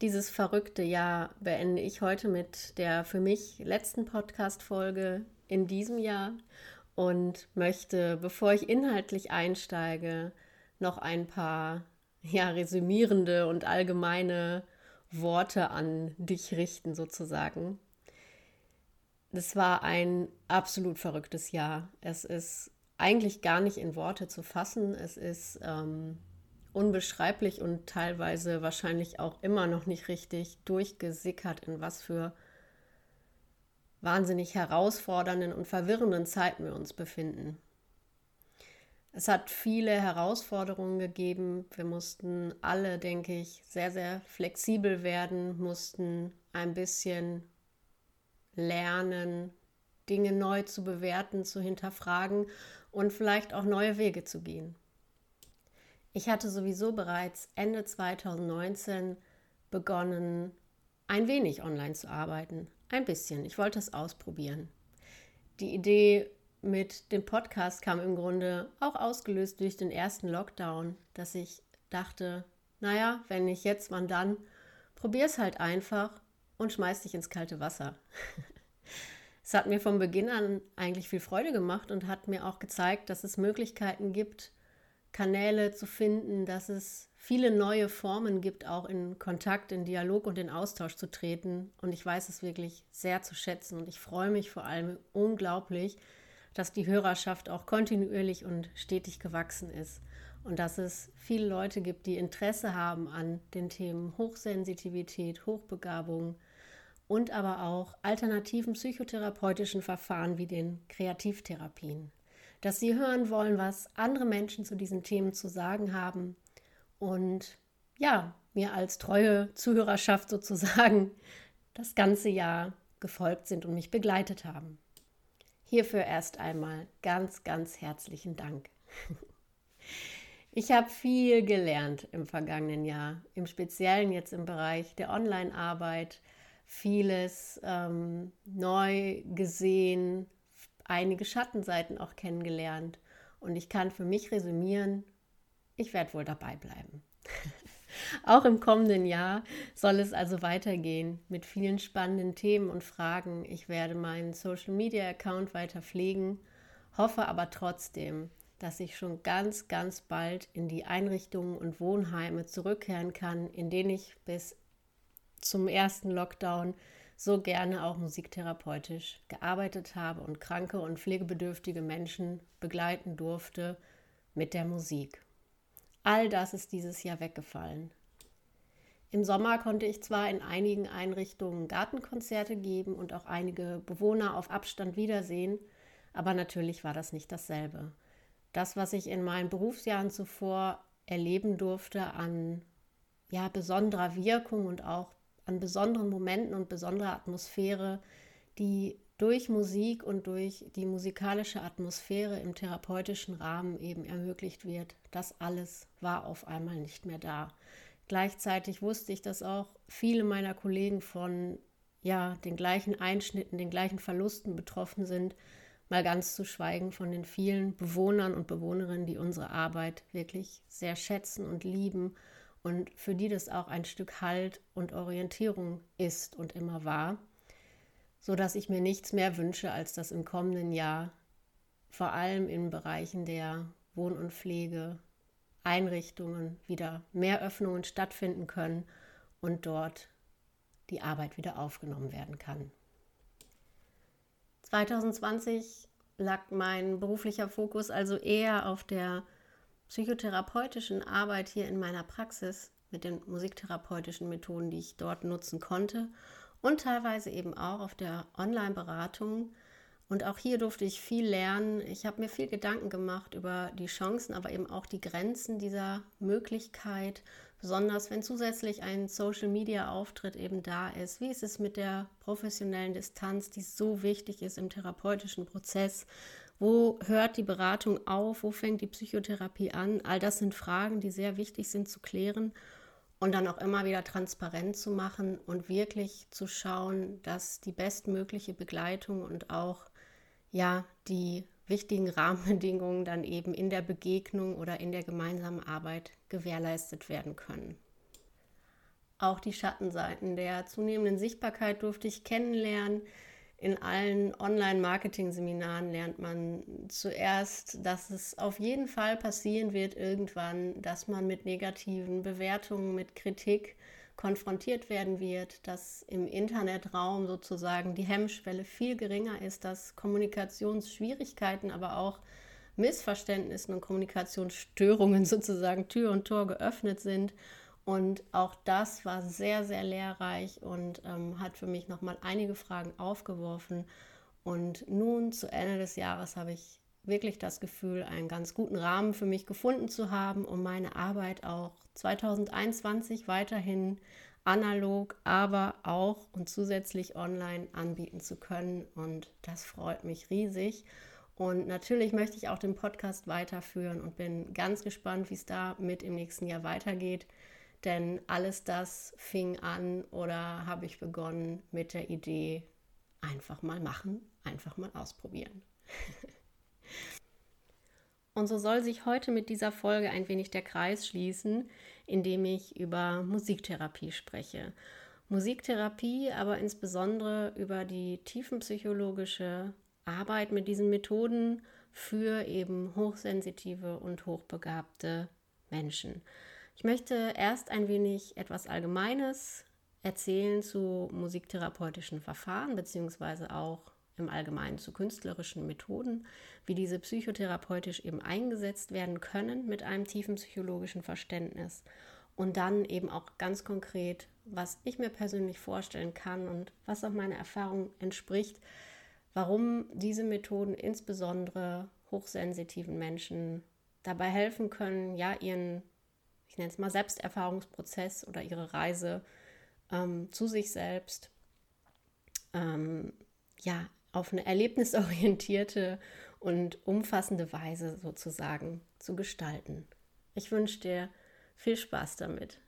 dieses verrückte Jahr beende ich heute mit der für mich letzten Podcast-Folge in diesem Jahr und möchte, bevor ich inhaltlich einsteige, noch ein paar ja, resümierende und allgemeine Worte an dich richten, sozusagen. Das war ein absolut verrücktes Jahr. Es ist eigentlich gar nicht in Worte zu fassen. Es ist ähm, unbeschreiblich und teilweise wahrscheinlich auch immer noch nicht richtig durchgesickert, in was für wahnsinnig herausfordernden und verwirrenden Zeiten wir uns befinden. Es hat viele Herausforderungen gegeben. Wir mussten alle, denke ich, sehr, sehr flexibel werden, mussten ein bisschen lernen, Dinge neu zu bewerten, zu hinterfragen und vielleicht auch neue Wege zu gehen. Ich hatte sowieso bereits Ende 2019 begonnen, ein wenig online zu arbeiten. Ein bisschen. Ich wollte es ausprobieren. Die Idee mit dem Podcast kam im Grunde auch ausgelöst durch den ersten Lockdown, dass ich dachte, naja, wenn nicht jetzt, wann dann? Probier es halt einfach und schmeiß dich ins kalte Wasser. es hat mir von Beginn an eigentlich viel Freude gemacht und hat mir auch gezeigt, dass es Möglichkeiten gibt, Kanäle zu finden, dass es viele neue Formen gibt, auch in Kontakt, in Dialog und in Austausch zu treten. Und ich weiß es wirklich sehr zu schätzen. Und ich freue mich vor allem unglaublich, dass die Hörerschaft auch kontinuierlich und stetig gewachsen ist. Und dass es viele Leute gibt, die Interesse haben an den Themen Hochsensitivität, Hochbegabung und aber auch alternativen psychotherapeutischen Verfahren wie den Kreativtherapien dass sie hören wollen, was andere Menschen zu diesen Themen zu sagen haben und ja, mir als treue Zuhörerschaft sozusagen das ganze Jahr gefolgt sind und mich begleitet haben. Hierfür erst einmal ganz, ganz herzlichen Dank. Ich habe viel gelernt im vergangenen Jahr, im Speziellen jetzt im Bereich der Online-Arbeit, vieles ähm, neu gesehen, einige Schattenseiten auch kennengelernt. Und ich kann für mich resümieren, ich werde wohl dabei bleiben. auch im kommenden Jahr soll es also weitergehen mit vielen spannenden Themen und Fragen. Ich werde meinen Social Media Account weiter pflegen, hoffe aber trotzdem, dass ich schon ganz, ganz bald in die Einrichtungen und Wohnheime zurückkehren kann, in denen ich bis zum ersten Lockdown so gerne auch musiktherapeutisch gearbeitet habe und kranke und pflegebedürftige Menschen begleiten durfte mit der Musik. All das ist dieses Jahr weggefallen. Im Sommer konnte ich zwar in einigen Einrichtungen Gartenkonzerte geben und auch einige Bewohner auf Abstand wiedersehen, aber natürlich war das nicht dasselbe. Das, was ich in meinen Berufsjahren zuvor erleben durfte an ja, besonderer Wirkung und auch an besonderen Momenten und besonderer Atmosphäre, die durch Musik und durch die musikalische Atmosphäre im therapeutischen Rahmen eben ermöglicht wird. Das alles war auf einmal nicht mehr da. Gleichzeitig wusste ich, dass auch viele meiner Kollegen von ja, den gleichen Einschnitten, den gleichen Verlusten betroffen sind, mal ganz zu schweigen von den vielen Bewohnern und Bewohnerinnen, die unsere Arbeit wirklich sehr schätzen und lieben und für die das auch ein Stück Halt und Orientierung ist und immer war, so dass ich mir nichts mehr wünsche, als dass im kommenden Jahr vor allem in Bereichen der Wohn- und Pflege Einrichtungen wieder mehr Öffnungen stattfinden können und dort die Arbeit wieder aufgenommen werden kann. 2020 lag mein beruflicher Fokus also eher auf der psychotherapeutischen Arbeit hier in meiner Praxis mit den musiktherapeutischen Methoden, die ich dort nutzen konnte und teilweise eben auch auf der Online-Beratung Und auch hier durfte ich viel lernen. Ich habe mir viel Gedanken gemacht über die Chancen, aber eben auch die Grenzen dieser Möglichkeit. Besonders wenn zusätzlich ein Social-Media-Auftritt eben da ist. Wie ist es mit der professionellen Distanz, die so wichtig ist im therapeutischen Prozess? Wo hört die Beratung auf? Wo fängt die Psychotherapie an? All das sind Fragen, die sehr wichtig sind zu klären und dann auch immer wieder transparent zu machen und wirklich zu schauen, dass die bestmögliche Begleitung und auch ja die wichtigen Rahmenbedingungen dann eben in der Begegnung oder in der gemeinsamen Arbeit gewährleistet werden können. Auch die Schattenseiten der zunehmenden Sichtbarkeit durfte ich kennenlernen. In allen Online-Marketing-Seminaren lernt man zuerst, dass es auf jeden Fall passieren wird irgendwann, dass man mit negativen Bewertungen, mit Kritik konfrontiert werden wird, dass im Internetraum sozusagen die Hemmschwelle viel geringer ist, dass Kommunikationsschwierigkeiten, aber auch Missverständnissen und Kommunikationsstörungen sozusagen Tür und Tor geöffnet sind und auch das war sehr, sehr lehrreich und ähm, hat für mich nochmal einige Fragen aufgeworfen. Und nun zu Ende des Jahres habe ich wirklich das Gefühl, einen ganz guten Rahmen für mich gefunden zu haben, um meine Arbeit auch 2021 weiterhin analog, aber auch und zusätzlich online anbieten zu können. Und das freut mich riesig. Und natürlich möchte ich auch den Podcast weiterführen und bin ganz gespannt, wie es da mit im nächsten Jahr weitergeht. Denn alles das fing an oder habe ich begonnen mit der Idee, einfach mal machen, einfach mal ausprobieren. Und so soll sich heute mit dieser Folge ein wenig der Kreis schließen, indem ich über Musiktherapie spreche. Musiktherapie, aber insbesondere über die tiefenpsychologische Arbeit mit diesen Methoden für eben hochsensitive und hochbegabte Menschen. Ich möchte erst ein wenig etwas Allgemeines erzählen zu musiktherapeutischen Verfahren, beziehungsweise auch im Allgemeinen zu künstlerischen Methoden, wie diese psychotherapeutisch eben eingesetzt werden können mit einem tiefen psychologischen Verständnis. Und dann eben auch ganz konkret, was ich mir persönlich vorstellen kann und was auch meiner Erfahrung entspricht, warum diese Methoden insbesondere hochsensitiven Menschen dabei helfen können, ja, ihren ich nenne es mal Selbsterfahrungsprozess oder ihre Reise ähm, zu sich selbst, ähm, ja, auf eine erlebnisorientierte und umfassende Weise sozusagen zu gestalten. Ich wünsche dir viel Spaß damit.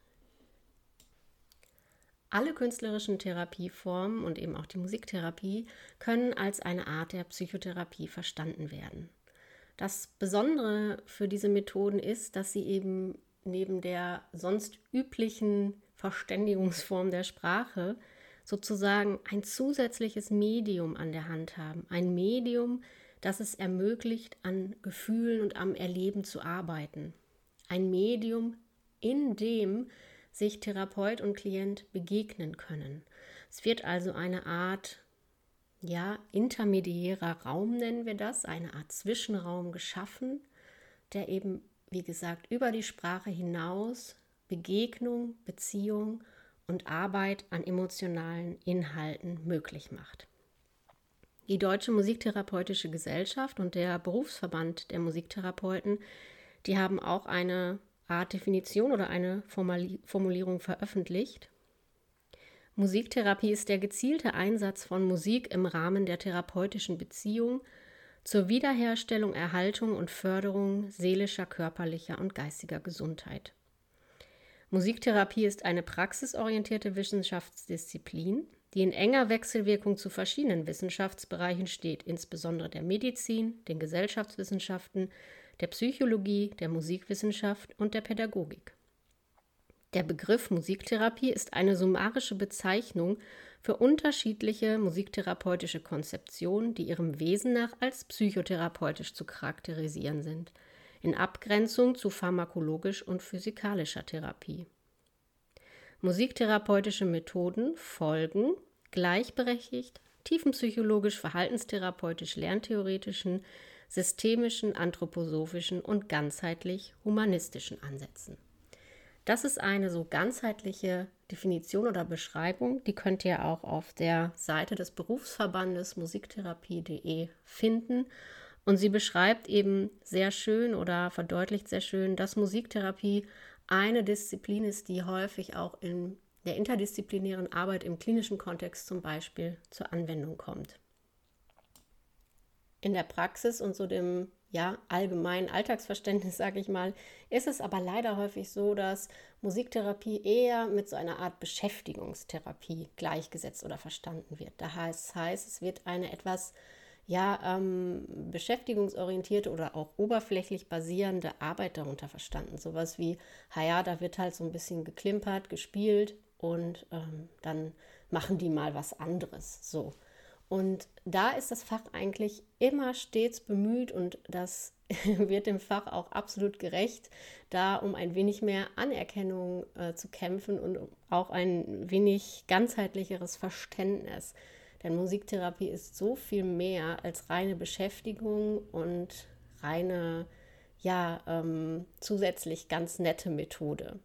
Alle künstlerischen Therapieformen und eben auch die Musiktherapie können als eine Art der Psychotherapie verstanden werden. Das Besondere für diese Methoden ist, dass sie eben neben der sonst üblichen Verständigungsform der Sprache sozusagen ein zusätzliches Medium an der Hand haben. Ein Medium, das es ermöglicht, an Gefühlen und am Erleben zu arbeiten. Ein Medium, in dem sich Therapeut und Klient begegnen können. Es wird also eine Art, ja, intermediärer Raum nennen wir das, eine Art Zwischenraum geschaffen, der eben wie gesagt, über die Sprache hinaus Begegnung, Beziehung und Arbeit an emotionalen Inhalten möglich macht. Die Deutsche Musiktherapeutische Gesellschaft und der Berufsverband der Musiktherapeuten, die haben auch eine Art Definition oder eine Formulierung veröffentlicht. Musiktherapie ist der gezielte Einsatz von Musik im Rahmen der therapeutischen Beziehung zur Wiederherstellung, Erhaltung und Förderung seelischer, körperlicher und geistiger Gesundheit. Musiktherapie ist eine praxisorientierte Wissenschaftsdisziplin, die in enger Wechselwirkung zu verschiedenen Wissenschaftsbereichen steht, insbesondere der Medizin, den Gesellschaftswissenschaften, der Psychologie, der Musikwissenschaft und der Pädagogik. Der Begriff Musiktherapie ist eine summarische Bezeichnung für unterschiedliche musiktherapeutische Konzeptionen, die ihrem Wesen nach als psychotherapeutisch zu charakterisieren sind, in Abgrenzung zu pharmakologisch und physikalischer Therapie. Musiktherapeutische Methoden folgen gleichberechtigt tiefenpsychologisch, verhaltenstherapeutisch, lerntheoretischen, systemischen, anthroposophischen und ganzheitlich humanistischen Ansätzen. Das ist eine so ganzheitliche Definition oder Beschreibung. Die könnt ihr auch auf der Seite des Berufsverbandes musiktherapie.de finden. Und sie beschreibt eben sehr schön oder verdeutlicht sehr schön, dass Musiktherapie eine Disziplin ist, die häufig auch in der interdisziplinären Arbeit im klinischen Kontext zum Beispiel zur Anwendung kommt. In der Praxis und so dem ja, allgemeinen Alltagsverständnis, sage ich mal, ist es aber leider häufig so, dass Musiktherapie eher mit so einer Art Beschäftigungstherapie gleichgesetzt oder verstanden wird. Das heißt, heißt es wird eine etwas ja, ähm, beschäftigungsorientierte oder auch oberflächlich basierende Arbeit darunter verstanden. Sowas wie, ja, da wird halt so ein bisschen geklimpert, gespielt und ähm, dann machen die mal was anderes. So. Und da ist das Fach eigentlich immer stets bemüht und das wird dem Fach auch absolut gerecht, da um ein wenig mehr Anerkennung äh, zu kämpfen und auch ein wenig ganzheitlicheres Verständnis. Denn Musiktherapie ist so viel mehr als reine Beschäftigung und reine, ja, ähm, zusätzlich ganz nette Methode.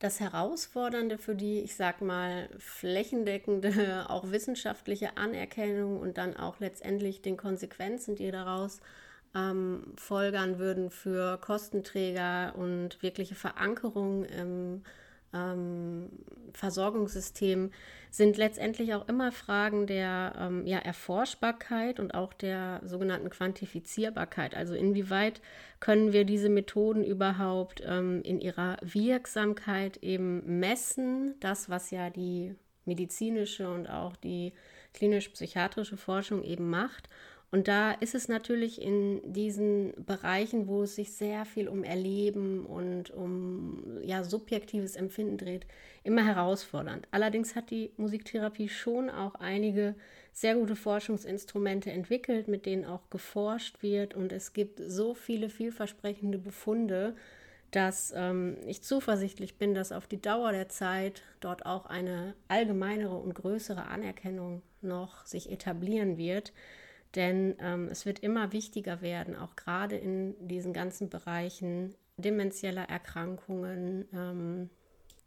Das Herausfordernde für die, ich sag mal, flächendeckende, auch wissenschaftliche Anerkennung und dann auch letztendlich den Konsequenzen, die daraus ähm, folgern würden für Kostenträger und wirkliche Verankerung im ähm, Versorgungssystem sind letztendlich auch immer Fragen der ähm, ja, Erforschbarkeit und auch der sogenannten Quantifizierbarkeit. Also inwieweit können wir diese Methoden überhaupt ähm, in ihrer Wirksamkeit eben messen, das, was ja die medizinische und auch die klinisch-psychiatrische Forschung eben macht. Und da ist es natürlich in diesen Bereichen, wo es sich sehr viel um Erleben und um ja, subjektives Empfinden dreht, immer herausfordernd. Allerdings hat die Musiktherapie schon auch einige sehr gute Forschungsinstrumente entwickelt, mit denen auch geforscht wird. Und es gibt so viele vielversprechende Befunde, dass ähm, ich zuversichtlich bin, dass auf die Dauer der Zeit dort auch eine allgemeinere und größere Anerkennung noch sich etablieren wird. Denn ähm, es wird immer wichtiger werden, auch gerade in diesen ganzen Bereichen demenzieller Erkrankungen, ähm,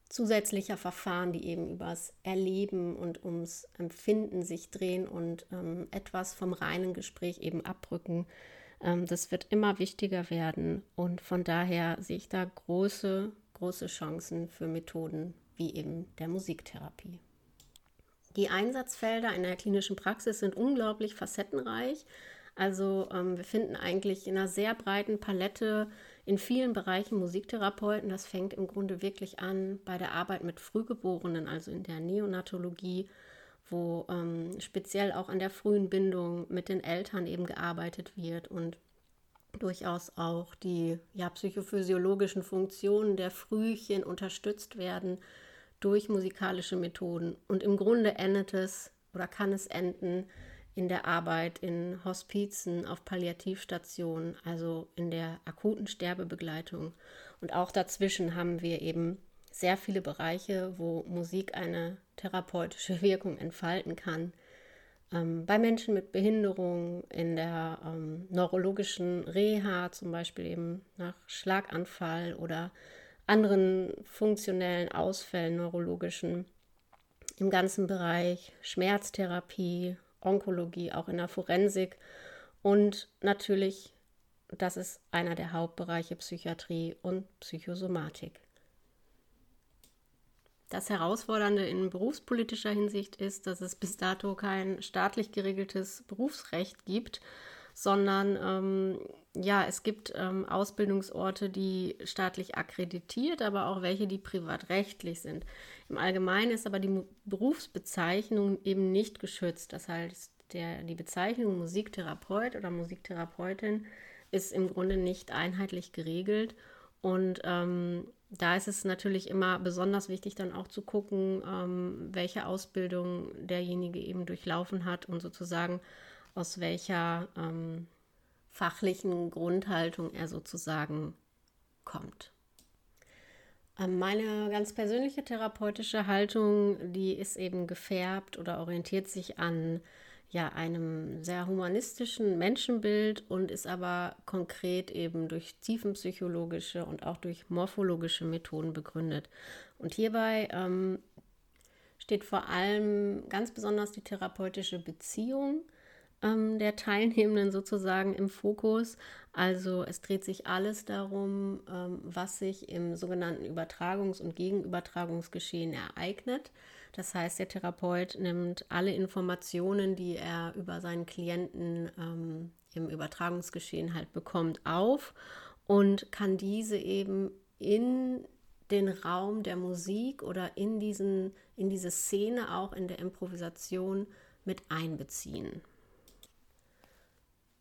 zusätzlicher Verfahren, die eben übers Erleben und ums Empfinden sich drehen und ähm, etwas vom reinen Gespräch eben abrücken. Ähm, das wird immer wichtiger werden und von daher sehe ich da große, große Chancen für Methoden wie eben der Musiktherapie. Die Einsatzfelder in der klinischen Praxis sind unglaublich facettenreich. Also ähm, wir finden eigentlich in einer sehr breiten Palette in vielen Bereichen Musiktherapeuten. Das fängt im Grunde wirklich an bei der Arbeit mit Frühgeborenen, also in der Neonatologie, wo ähm, speziell auch an der frühen Bindung mit den Eltern eben gearbeitet wird und durchaus auch die ja, psychophysiologischen Funktionen der Frühchen unterstützt werden durch musikalische Methoden. Und im Grunde endet es oder kann es enden in der Arbeit in Hospizen, auf Palliativstationen, also in der akuten Sterbebegleitung. Und auch dazwischen haben wir eben sehr viele Bereiche, wo Musik eine therapeutische Wirkung entfalten kann. Ähm, bei Menschen mit Behinderung, in der ähm, neurologischen Reha, zum Beispiel eben nach Schlaganfall oder anderen funktionellen Ausfällen, neurologischen, im ganzen Bereich Schmerztherapie, Onkologie, auch in der Forensik und natürlich, das ist einer der Hauptbereiche Psychiatrie und Psychosomatik. Das Herausfordernde in berufspolitischer Hinsicht ist, dass es bis dato kein staatlich geregeltes Berufsrecht gibt sondern ähm, ja, es gibt ähm, Ausbildungsorte, die staatlich akkreditiert, aber auch welche, die privatrechtlich sind. Im Allgemeinen ist aber die Berufsbezeichnung eben nicht geschützt. Das heißt, der, die Bezeichnung Musiktherapeut oder Musiktherapeutin ist im Grunde nicht einheitlich geregelt. Und ähm, da ist es natürlich immer besonders wichtig, dann auch zu gucken, ähm, welche Ausbildung derjenige eben durchlaufen hat und sozusagen aus welcher ähm, fachlichen Grundhaltung er sozusagen kommt. Ähm, meine ganz persönliche therapeutische Haltung, die ist eben gefärbt oder orientiert sich an ja, einem sehr humanistischen Menschenbild und ist aber konkret eben durch tiefenpsychologische und auch durch morphologische Methoden begründet. Und hierbei ähm, steht vor allem ganz besonders die therapeutische Beziehung ähm, der Teilnehmenden sozusagen im Fokus. Also es dreht sich alles darum, ähm, was sich im sogenannten Übertragungs- und Gegenübertragungsgeschehen ereignet. Das heißt, der Therapeut nimmt alle Informationen, die er über seinen Klienten ähm, im Übertragungsgeschehen halt bekommt, auf und kann diese eben in den Raum der Musik oder in, diesen, in diese Szene auch in der Improvisation mit einbeziehen.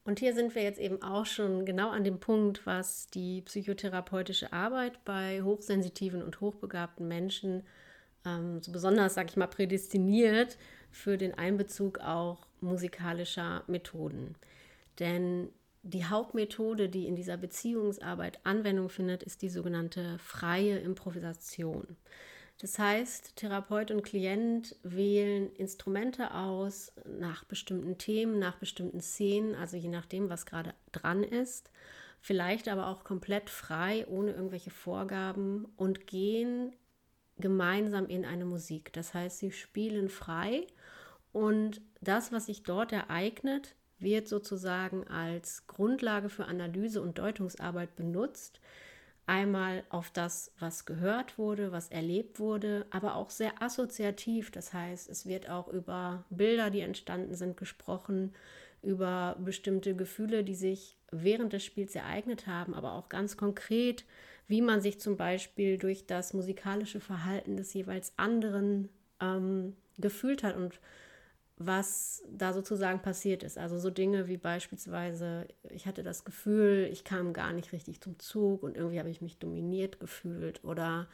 Und hier sind wir jetzt eben auch schon genau an dem Punkt, was die psychotherapeutische Arbeit bei hochsensitiven und hochbegabten Menschen ähm, so besonders, sage ich mal, prädestiniert für den Einbezug auch musikalischer Methoden. Denn die Hauptmethode, die in dieser Beziehungsarbeit Anwendung findet, ist die sogenannte freie Improvisation. Das heißt, Therapeut und Klient wählen Instrumente aus nach bestimmten Themen, nach bestimmten Szenen, also je nachdem, was gerade dran ist, vielleicht aber auch komplett frei, ohne irgendwelche Vorgaben und gehen gemeinsam in eine Musik. Das heißt, sie spielen frei und das, was sich dort ereignet, wird sozusagen als Grundlage für Analyse und Deutungsarbeit benutzt. Einmal auf das, was gehört wurde, was erlebt wurde, aber auch sehr assoziativ. Das heißt, es wird auch über Bilder, die entstanden sind, gesprochen, über bestimmte Gefühle, die sich während des Spiels ereignet haben, aber auch ganz konkret wie man sich zum Beispiel durch das musikalische Verhalten des jeweils anderen ähm, gefühlt hat und was da sozusagen passiert ist. Also so Dinge wie beispielsweise, ich hatte das Gefühl, ich kam gar nicht richtig zum Zug und irgendwie habe ich mich dominiert gefühlt oder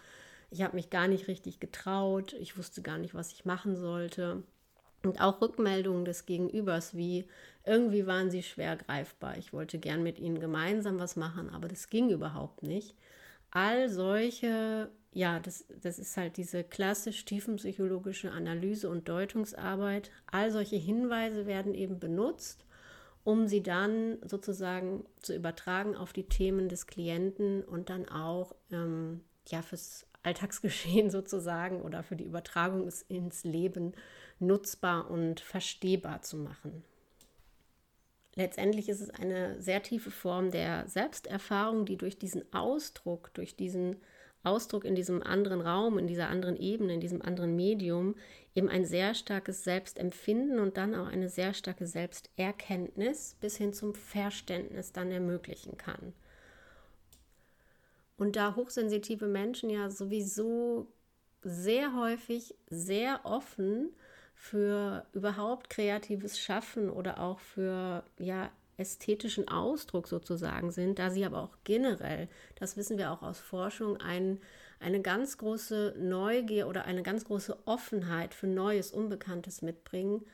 ich habe mich gar nicht richtig getraut, ich wusste gar nicht, was ich machen sollte. Und auch Rückmeldungen des Gegenübers, wie irgendwie waren sie schwer greifbar. Ich wollte gern mit ihnen gemeinsam was machen, aber das ging überhaupt nicht all solche, ja, das, das ist halt diese klassisch tiefenpsychologische Analyse und Deutungsarbeit, all solche Hinweise werden eben benutzt, um sie dann sozusagen zu übertragen auf die Themen des Klienten und dann auch ähm, ja, fürs Alltagsgeschehen sozusagen oder für die Übertragung ins Leben nutzbar und verstehbar zu machen. Letztendlich ist es eine sehr tiefe Form der Selbsterfahrung, die durch diesen Ausdruck, durch diesen Ausdruck in diesem anderen Raum, in dieser anderen Ebene, in diesem anderen Medium eben ein sehr starkes Selbstempfinden und dann auch eine sehr starke Selbsterkenntnis bis hin zum Verständnis dann ermöglichen kann. Und da hochsensitive Menschen ja sowieso sehr häufig sehr offen für überhaupt kreatives Schaffen oder auch für ja ästhetischen Ausdruck sozusagen sind, da sie aber auch generell, das wissen wir auch aus Forschung, ein, eine ganz große Neugier oder eine ganz große Offenheit für Neues, Unbekanntes mitbringen,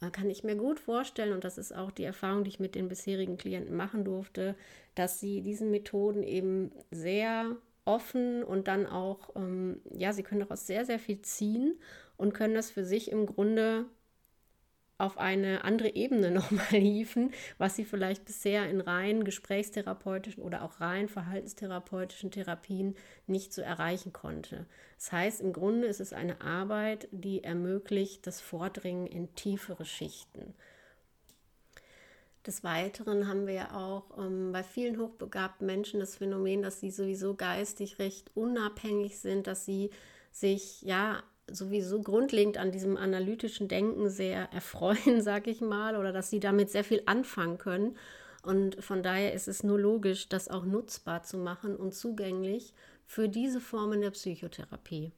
äh, kann ich mir gut vorstellen, und das ist auch die Erfahrung, die ich mit den bisherigen Klienten machen durfte, dass sie diesen Methoden eben sehr offen und dann auch, ähm, ja, sie können daraus sehr, sehr viel ziehen und können das für sich im Grunde auf eine andere Ebene nochmal hieven, was sie vielleicht bisher in rein gesprächstherapeutischen oder auch rein verhaltenstherapeutischen Therapien nicht so erreichen konnte. Das heißt, im Grunde ist es eine Arbeit, die ermöglicht das Vordringen in tiefere Schichten. Des Weiteren haben wir ja auch ähm, bei vielen hochbegabten Menschen das Phänomen, dass sie sowieso geistig recht unabhängig sind, dass sie sich ja sowieso grundlegend an diesem analytischen Denken sehr erfreuen, sage ich mal, oder dass sie damit sehr viel anfangen können. Und von daher ist es nur logisch, das auch nutzbar zu machen und zugänglich für diese Formen der Psychotherapie.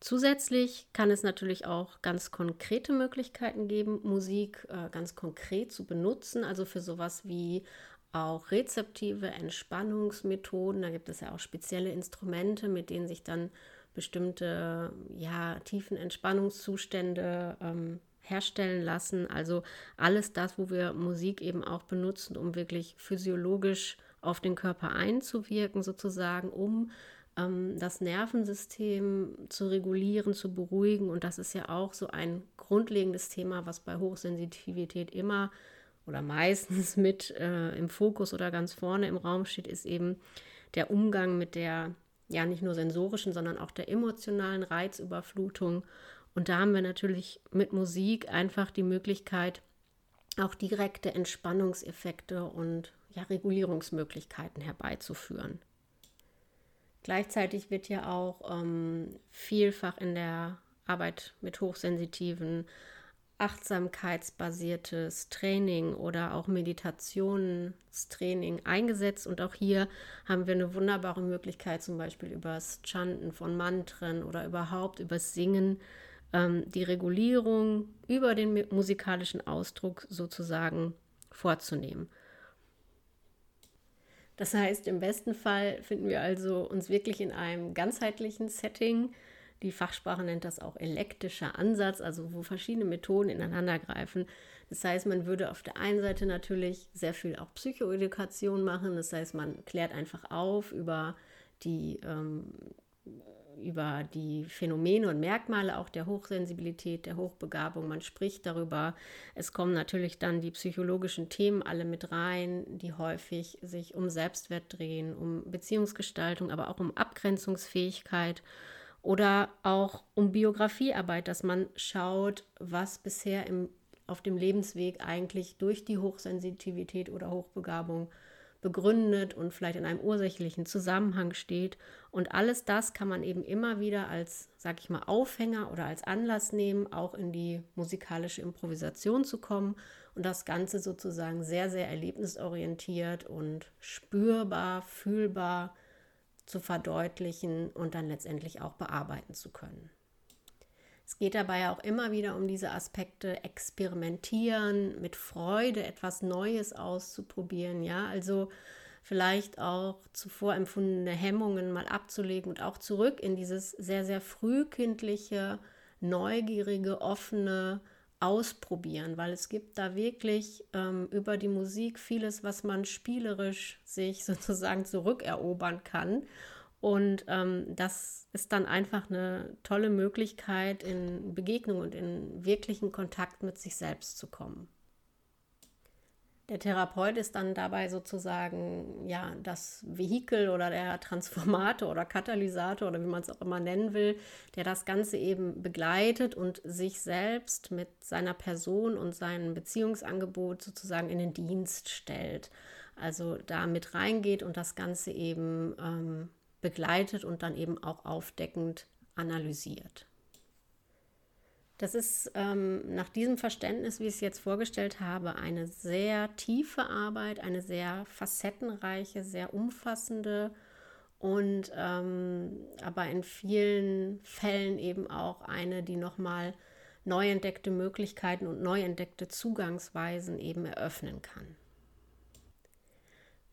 Zusätzlich kann es natürlich auch ganz konkrete Möglichkeiten geben, Musik äh, ganz konkret zu benutzen, also für sowas wie auch rezeptive Entspannungsmethoden. Da gibt es ja auch spezielle Instrumente, mit denen sich dann bestimmte ja, tiefen Entspannungszustände ähm, herstellen lassen. Also alles das, wo wir Musik eben auch benutzen, um wirklich physiologisch auf den Körper einzuwirken, sozusagen, um ähm, das Nervensystem zu regulieren, zu beruhigen. Und das ist ja auch so ein grundlegendes Thema, was bei Hochsensitivität immer oder meistens mit äh, im Fokus oder ganz vorne im Raum steht, ist eben der Umgang mit der ja nicht nur sensorischen, sondern auch der emotionalen Reizüberflutung. Und da haben wir natürlich mit Musik einfach die Möglichkeit, auch direkte Entspannungseffekte und ja, Regulierungsmöglichkeiten herbeizuführen. Gleichzeitig wird ja auch ähm, vielfach in der Arbeit mit Hochsensitiven achtsamkeitsbasiertes Training oder auch Meditationstraining eingesetzt. Und auch hier haben wir eine wunderbare Möglichkeit, zum Beispiel über das Chanten von Mantren oder überhaupt über das Singen, ähm, die Regulierung über den musikalischen Ausdruck sozusagen vorzunehmen. Das heißt, im besten Fall finden wir also uns wirklich in einem ganzheitlichen Setting. Die Fachsprache nennt das auch elektrischer Ansatz, also wo verschiedene Methoden ineinandergreifen. Das heißt, man würde auf der einen Seite natürlich sehr viel auch Psychoedukation machen. Das heißt, man klärt einfach auf über die ähm, über die Phänomene und Merkmale auch der Hochsensibilität, der Hochbegabung. Man spricht darüber. Es kommen natürlich dann die psychologischen Themen alle mit rein, die häufig sich um Selbstwert drehen, um Beziehungsgestaltung, aber auch um Abgrenzungsfähigkeit oder auch um Biografiearbeit, dass man schaut, was bisher im, auf dem Lebensweg eigentlich durch die Hochsensitivität oder Hochbegabung begründet und vielleicht in einem ursächlichen Zusammenhang steht. Und alles das kann man eben immer wieder als, sag ich mal, Aufhänger oder als Anlass nehmen, auch in die musikalische Improvisation zu kommen und das Ganze sozusagen sehr, sehr erlebnisorientiert und spürbar, fühlbar zu verdeutlichen und dann letztendlich auch bearbeiten zu können. Es geht dabei auch immer wieder um diese Aspekte experimentieren, mit Freude etwas Neues auszuprobieren, ja, also vielleicht auch zuvor empfundene Hemmungen mal abzulegen und auch zurück in dieses sehr, sehr frühkindliche, neugierige, offene Ausprobieren, weil es gibt da wirklich ähm, über die Musik vieles, was man spielerisch sich sozusagen zurückerobern kann und ähm, das ist dann einfach eine tolle Möglichkeit, in Begegnung und in wirklichen Kontakt mit sich selbst zu kommen. Der Therapeut ist dann dabei sozusagen ja das Vehikel oder der Transformator oder Katalysator oder wie man es auch immer nennen will, der das Ganze eben begleitet und sich selbst mit seiner Person und seinem Beziehungsangebot sozusagen in den Dienst stellt. Also da mit reingeht und das Ganze eben ähm, begleitet und dann eben auch aufdeckend analysiert. Das ist ähm, nach diesem Verständnis, wie ich es jetzt vorgestellt habe, eine sehr tiefe Arbeit, eine sehr facettenreiche, sehr umfassende und ähm, aber in vielen Fällen eben auch eine, die nochmal neu entdeckte Möglichkeiten und neu entdeckte Zugangsweisen eben eröffnen kann.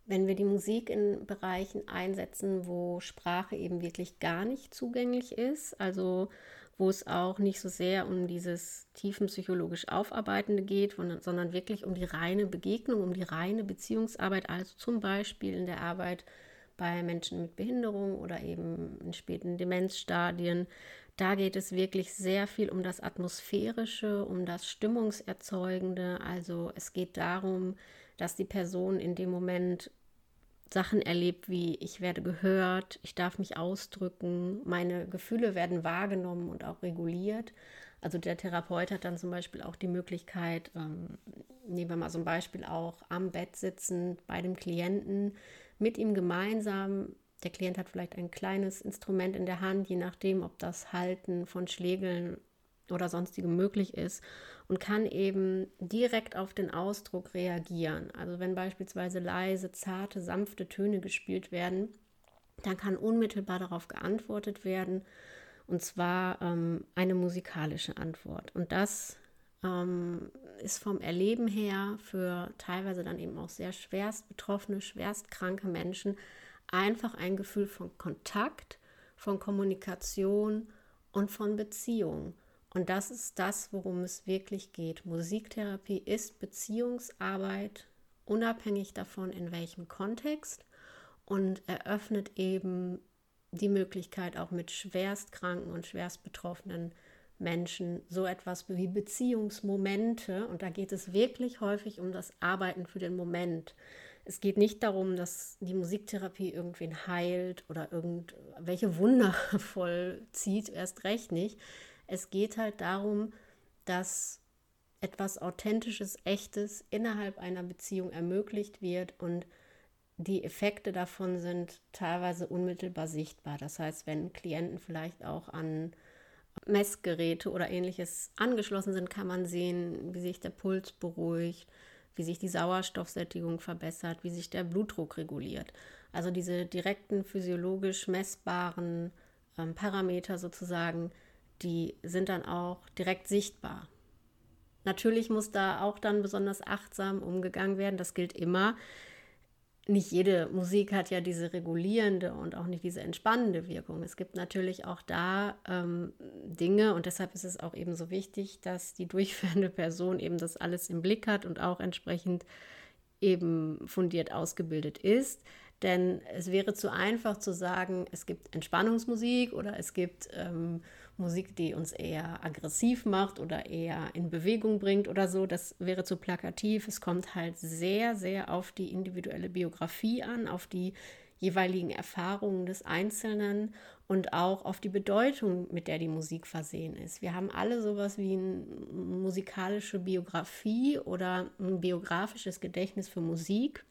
Wenn wir die Musik in Bereichen einsetzen, wo Sprache eben wirklich gar nicht zugänglich ist, also wo es auch nicht so sehr um dieses tiefenpsychologisch Aufarbeitende geht, sondern wirklich um die reine Begegnung, um die reine Beziehungsarbeit, also zum Beispiel in der Arbeit bei Menschen mit Behinderung oder eben in späten Demenzstadien. Da geht es wirklich sehr viel um das Atmosphärische, um das Stimmungserzeugende. Also es geht darum, dass die Person in dem Moment Sachen erlebt wie ich werde gehört, ich darf mich ausdrücken, meine Gefühle werden wahrgenommen und auch reguliert. Also der Therapeut hat dann zum Beispiel auch die Möglichkeit, ähm, nehmen wir mal ein Beispiel auch am Bett sitzend bei dem Klienten, mit ihm gemeinsam, der Klient hat vielleicht ein kleines Instrument in der Hand, je nachdem, ob das Halten von Schlägeln oder sonstigem möglich ist und kann eben direkt auf den Ausdruck reagieren. Also wenn beispielsweise leise, zarte, sanfte Töne gespielt werden, dann kann unmittelbar darauf geantwortet werden und zwar ähm, eine musikalische Antwort. Und das ähm, ist vom Erleben her für teilweise dann eben auch sehr schwerst betroffene, schwerst kranke Menschen einfach ein Gefühl von Kontakt, von Kommunikation und von Beziehung. Und das ist das, worum es wirklich geht. Musiktherapie ist Beziehungsarbeit, unabhängig davon, in welchem Kontext und eröffnet eben die Möglichkeit, auch mit schwerstkranken und schwerst betroffenen Menschen so etwas wie Beziehungsmomente, und da geht es wirklich häufig um das Arbeiten für den Moment. Es geht nicht darum, dass die Musiktherapie irgendwen heilt oder irgendwelche Wunder vollzieht, erst recht nicht. Es geht halt darum, dass etwas Authentisches, Echtes innerhalb einer Beziehung ermöglicht wird und die Effekte davon sind teilweise unmittelbar sichtbar. Das heißt, wenn Klienten vielleicht auch an Messgeräte oder ähnliches angeschlossen sind, kann man sehen, wie sich der Puls beruhigt, wie sich die Sauerstoffsättigung verbessert, wie sich der Blutdruck reguliert. Also diese direkten physiologisch messbaren ähm, Parameter sozusagen, die sind dann auch direkt sichtbar. Natürlich muss da auch dann besonders achtsam umgegangen werden. Das gilt immer nicht jede Musik hat ja diese regulierende und auch nicht diese entspannende Wirkung. Es gibt natürlich auch da ähm, Dinge und deshalb ist es auch eben so wichtig, dass die durchführende Person eben das alles im Blick hat und auch entsprechend eben fundiert ausgebildet ist. Denn es wäre zu einfach zu sagen, es gibt Entspannungsmusik oder es gibt ähm, Musik, die uns eher aggressiv macht oder eher in Bewegung bringt oder so. Das wäre zu plakativ. Es kommt halt sehr, sehr auf die individuelle Biografie an, auf die jeweiligen Erfahrungen des Einzelnen und auch auf die Bedeutung, mit der die Musik versehen ist. Wir haben alle sowas wie eine musikalische Biografie oder ein biografisches Gedächtnis für Musik.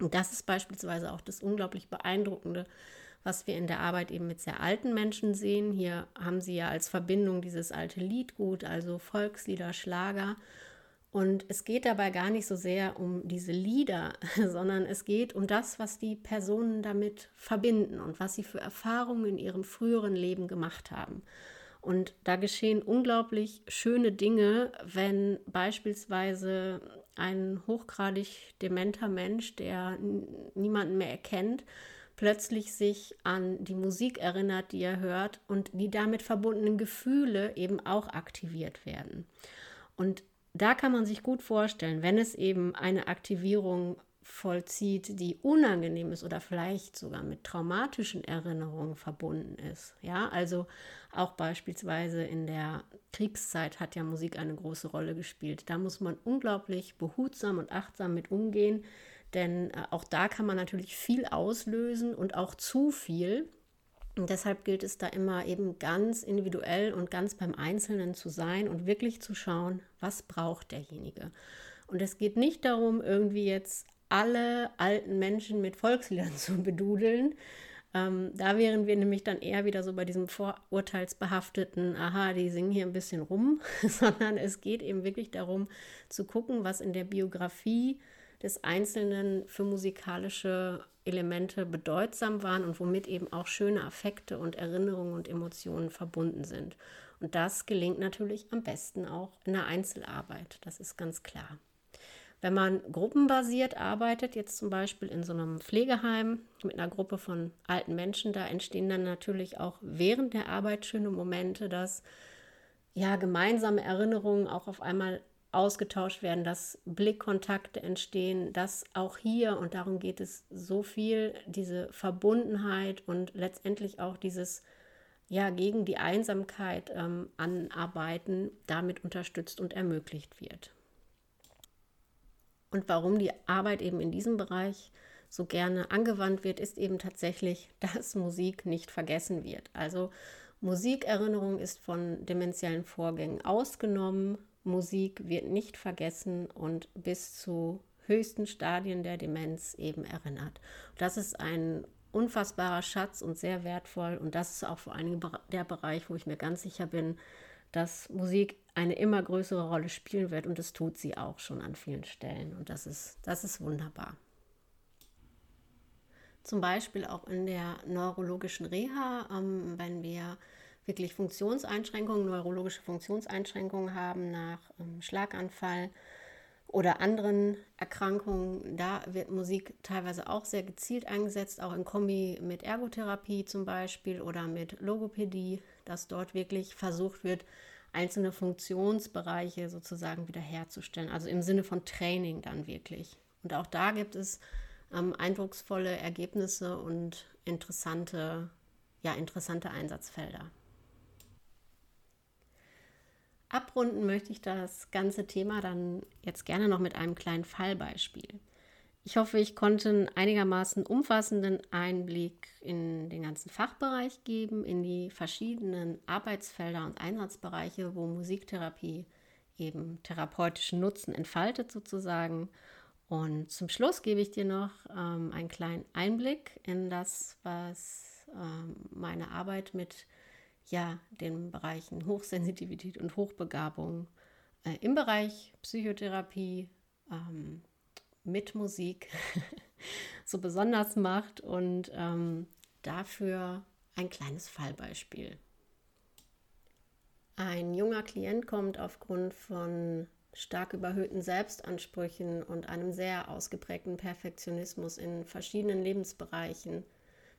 Und das ist beispielsweise auch das unglaublich beeindruckende was wir in der Arbeit eben mit sehr alten Menschen sehen. Hier haben sie ja als Verbindung dieses alte Liedgut, also Volkslieder, Schlager. Und es geht dabei gar nicht so sehr um diese Lieder, sondern es geht um das, was die Personen damit verbinden und was sie für Erfahrungen in ihrem früheren Leben gemacht haben. Und da geschehen unglaublich schöne Dinge, wenn beispielsweise ein hochgradig dementer Mensch, der niemanden mehr erkennt, plötzlich sich an die Musik erinnert, die er hört und die damit verbundenen Gefühle eben auch aktiviert werden. Und da kann man sich gut vorstellen, wenn es eben eine Aktivierung vollzieht, die unangenehm ist oder vielleicht sogar mit traumatischen Erinnerungen verbunden ist. Ja, also auch beispielsweise in der Kriegszeit hat ja Musik eine große Rolle gespielt. Da muss man unglaublich behutsam und achtsam mit umgehen, denn äh, auch da kann man natürlich viel auslösen und auch zu viel. Und deshalb gilt es da immer eben ganz individuell und ganz beim Einzelnen zu sein und wirklich zu schauen, was braucht derjenige. Und es geht nicht darum, irgendwie jetzt alle alten Menschen mit Volksliedern zu bedudeln. Ähm, da wären wir nämlich dann eher wieder so bei diesem vorurteilsbehafteten, aha, die singen hier ein bisschen rum, sondern es geht eben wirklich darum zu gucken, was in der Biografie des Einzelnen für musikalische Elemente bedeutsam waren und womit eben auch schöne Affekte und Erinnerungen und Emotionen verbunden sind. Und das gelingt natürlich am besten auch in der Einzelarbeit, das ist ganz klar. Wenn man gruppenbasiert arbeitet, jetzt zum Beispiel in so einem Pflegeheim mit einer Gruppe von alten Menschen, da entstehen dann natürlich auch während der Arbeit schöne Momente, dass ja gemeinsame Erinnerungen auch auf einmal ausgetauscht werden, dass Blickkontakte entstehen, dass auch hier, und darum geht es so viel, diese Verbundenheit und letztendlich auch dieses ja, gegen die Einsamkeit ähm, anarbeiten, damit unterstützt und ermöglicht wird. Und warum die Arbeit eben in diesem Bereich so gerne angewandt wird, ist eben tatsächlich, dass Musik nicht vergessen wird. Also Musikerinnerung ist von dementiellen Vorgängen ausgenommen. Musik wird nicht vergessen und bis zu höchsten Stadien der Demenz eben erinnert. Das ist ein unfassbarer Schatz und sehr wertvoll und das ist auch vor Dingen der Bereich, wo ich mir ganz sicher bin, dass Musik eine immer größere Rolle spielen wird und das tut sie auch schon an vielen Stellen und das ist, das ist wunderbar. Zum Beispiel auch in der neurologischen Reha, ähm, wenn wir wirklich Funktionseinschränkungen, neurologische Funktionseinschränkungen haben nach ähm, Schlaganfall oder anderen Erkrankungen. Da wird Musik teilweise auch sehr gezielt eingesetzt, auch in Kombi mit Ergotherapie zum Beispiel oder mit Logopädie, dass dort wirklich versucht wird, einzelne Funktionsbereiche sozusagen wiederherzustellen. Also im Sinne von Training dann wirklich. Und auch da gibt es ähm, eindrucksvolle Ergebnisse und interessante ja, interessante Einsatzfelder. Abrunden möchte ich das ganze Thema dann jetzt gerne noch mit einem kleinen Fallbeispiel. Ich hoffe, ich konnte einen einigermaßen umfassenden Einblick in den ganzen Fachbereich geben, in die verschiedenen Arbeitsfelder und Einsatzbereiche, wo Musiktherapie eben therapeutischen Nutzen entfaltet sozusagen. Und zum Schluss gebe ich dir noch ähm, einen kleinen Einblick in das, was ähm, meine Arbeit mit ja, den Bereichen Hochsensitivität und Hochbegabung äh, im Bereich Psychotherapie ähm, mit Musik so besonders macht und ähm, dafür ein kleines Fallbeispiel. Ein junger Klient kommt aufgrund von stark überhöhten Selbstansprüchen und einem sehr ausgeprägten Perfektionismus in verschiedenen Lebensbereichen,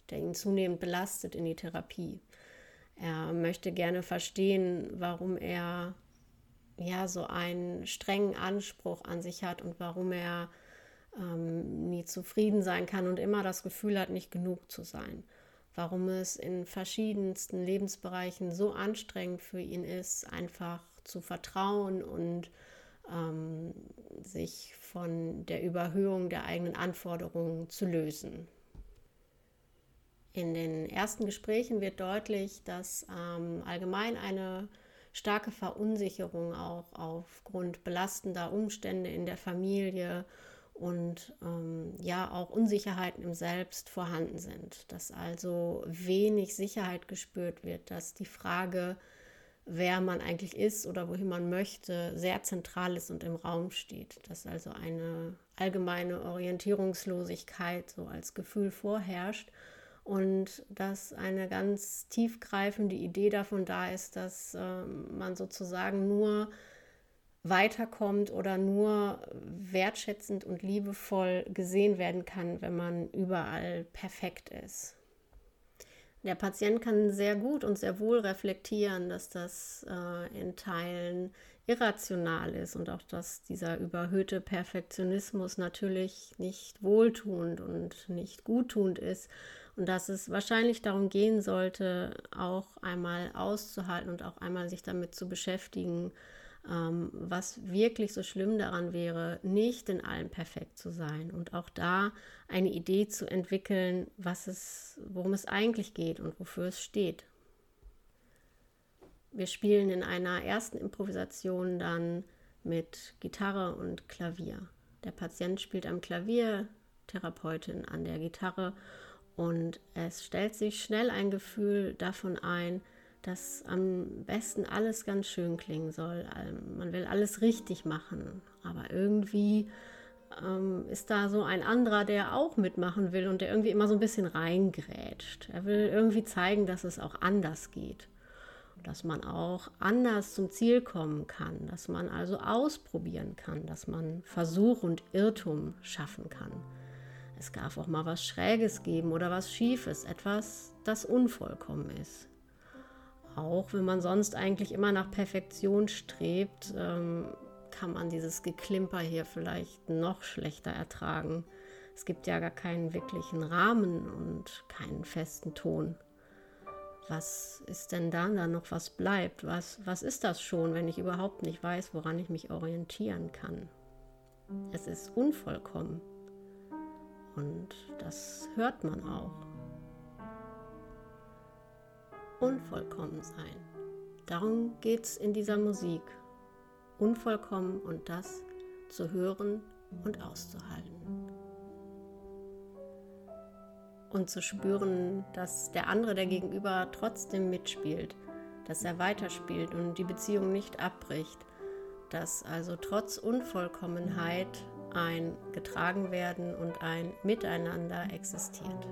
der ihn zunehmend belastet, in die Therapie. Er möchte gerne verstehen, warum er ja so einen strengen Anspruch an sich hat und warum er ähm, nie zufrieden sein kann und immer das Gefühl hat, nicht genug zu sein. Warum es in verschiedensten Lebensbereichen so anstrengend für ihn ist, einfach zu vertrauen und ähm, sich von der Überhöhung der eigenen Anforderungen zu lösen. In den ersten Gesprächen wird deutlich, dass ähm, allgemein eine starke Verunsicherung auch aufgrund belastender Umstände in der Familie und ähm, ja auch Unsicherheiten im Selbst vorhanden sind, dass also wenig Sicherheit gespürt wird, dass die Frage, wer man eigentlich ist oder wohin man möchte, sehr zentral ist und im Raum steht, dass also eine allgemeine Orientierungslosigkeit so als Gefühl vorherrscht und dass eine ganz tiefgreifende Idee davon da ist, dass äh, man sozusagen nur weiterkommt oder nur wertschätzend und liebevoll gesehen werden kann, wenn man überall perfekt ist. Der Patient kann sehr gut und sehr wohl reflektieren, dass das äh, in Teilen irrational ist und auch, dass dieser überhöhte Perfektionismus natürlich nicht wohltuend und nicht guttuend ist und dass es wahrscheinlich darum gehen sollte, auch einmal auszuhalten und auch einmal sich damit zu beschäftigen, ähm, was wirklich so schlimm daran wäre, nicht in allem perfekt zu sein und auch da eine Idee zu entwickeln, was es, worum es eigentlich geht und wofür es steht. Wir spielen in einer ersten Improvisation dann mit Gitarre und Klavier. Der Patient spielt am Klavier, Therapeutin an der Gitarre und es stellt sich schnell ein Gefühl davon ein, dass am besten alles ganz schön klingen soll. Ähm, man will alles richtig machen, aber irgendwie ähm, ist da so ein anderer, der auch mitmachen will und der irgendwie immer so ein bisschen reingrätscht. Er will irgendwie zeigen, dass es auch anders geht. Dass man auch anders zum Ziel kommen kann, dass man also ausprobieren kann, dass man Versuch und Irrtum schaffen kann. Es darf auch mal was Schräges geben oder was Schiefes, etwas, das unvollkommen ist. Auch wenn man sonst eigentlich immer nach Perfektion strebt, ähm, kann man dieses Geklimper hier vielleicht noch schlechter ertragen. Es gibt ja gar keinen wirklichen Rahmen und keinen festen Ton. Was ist denn da noch, was bleibt? Was, was ist das schon, wenn ich überhaupt nicht weiß, woran ich mich orientieren kann? Es ist unvollkommen. Und das hört man auch. Unvollkommen sein. Darum geht es in dieser Musik. Unvollkommen und das zu hören und auszuhalten. Und zu spüren, dass der andere, der Gegenüber, trotzdem mitspielt, dass er weiterspielt und die Beziehung nicht abbricht, dass also trotz Unvollkommenheit ein getragen werden und ein Miteinander existiert.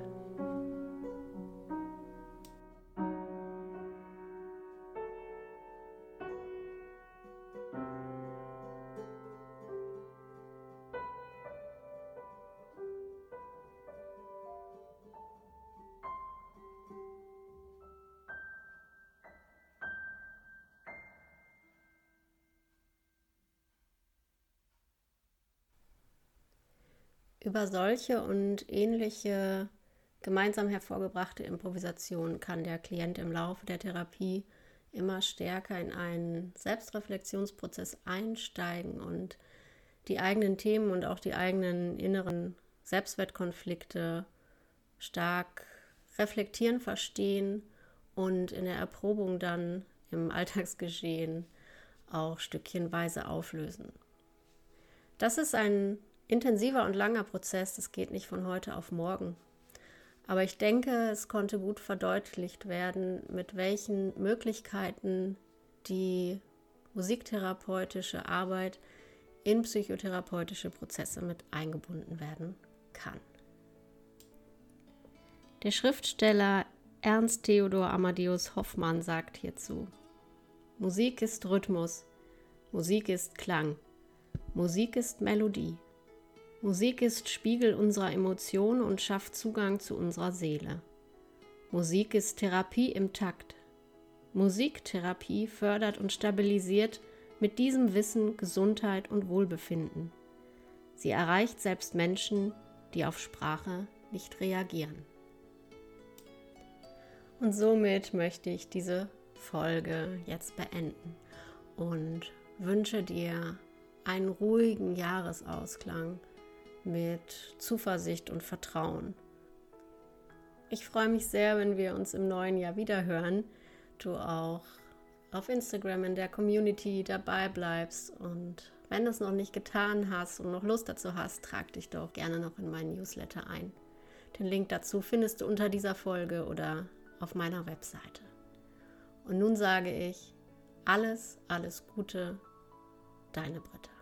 Über solche und ähnliche gemeinsam hervorgebrachte Improvisation kann der Klient im Laufe der Therapie immer stärker in einen Selbstreflexionsprozess einsteigen und die eigenen Themen und auch die eigenen inneren Selbstwertkonflikte stark reflektieren, verstehen und in der Erprobung dann im Alltagsgeschehen auch stückchenweise auflösen. Das ist ein intensiver und langer Prozess, das geht nicht von heute auf morgen. Aber ich denke, es konnte gut verdeutlicht werden, mit welchen Möglichkeiten die musiktherapeutische Arbeit in psychotherapeutische Prozesse mit eingebunden werden kann. Der Schriftsteller Ernst Theodor Amadeus Hoffmann sagt hierzu, Musik ist Rhythmus, Musik ist Klang, Musik ist Melodie. Musik ist Spiegel unserer Emotionen und schafft Zugang zu unserer Seele. Musik ist Therapie im Takt. Musiktherapie fördert und stabilisiert mit diesem Wissen Gesundheit und Wohlbefinden. Sie erreicht selbst Menschen, die auf Sprache nicht reagieren. Und somit möchte ich diese Folge jetzt beenden und wünsche dir einen ruhigen Jahresausklang mit Zuversicht und Vertrauen. Ich freue mich sehr, wenn wir uns im neuen Jahr wieder hören. Du auch auf Instagram in der Community dabei bleibst und wenn du es noch nicht getan hast und noch Lust dazu hast, trag dich doch gerne noch in meinen Newsletter ein. Den Link dazu findest du unter dieser Folge oder auf meiner Webseite. Und nun sage ich alles, alles Gute, deine Britta.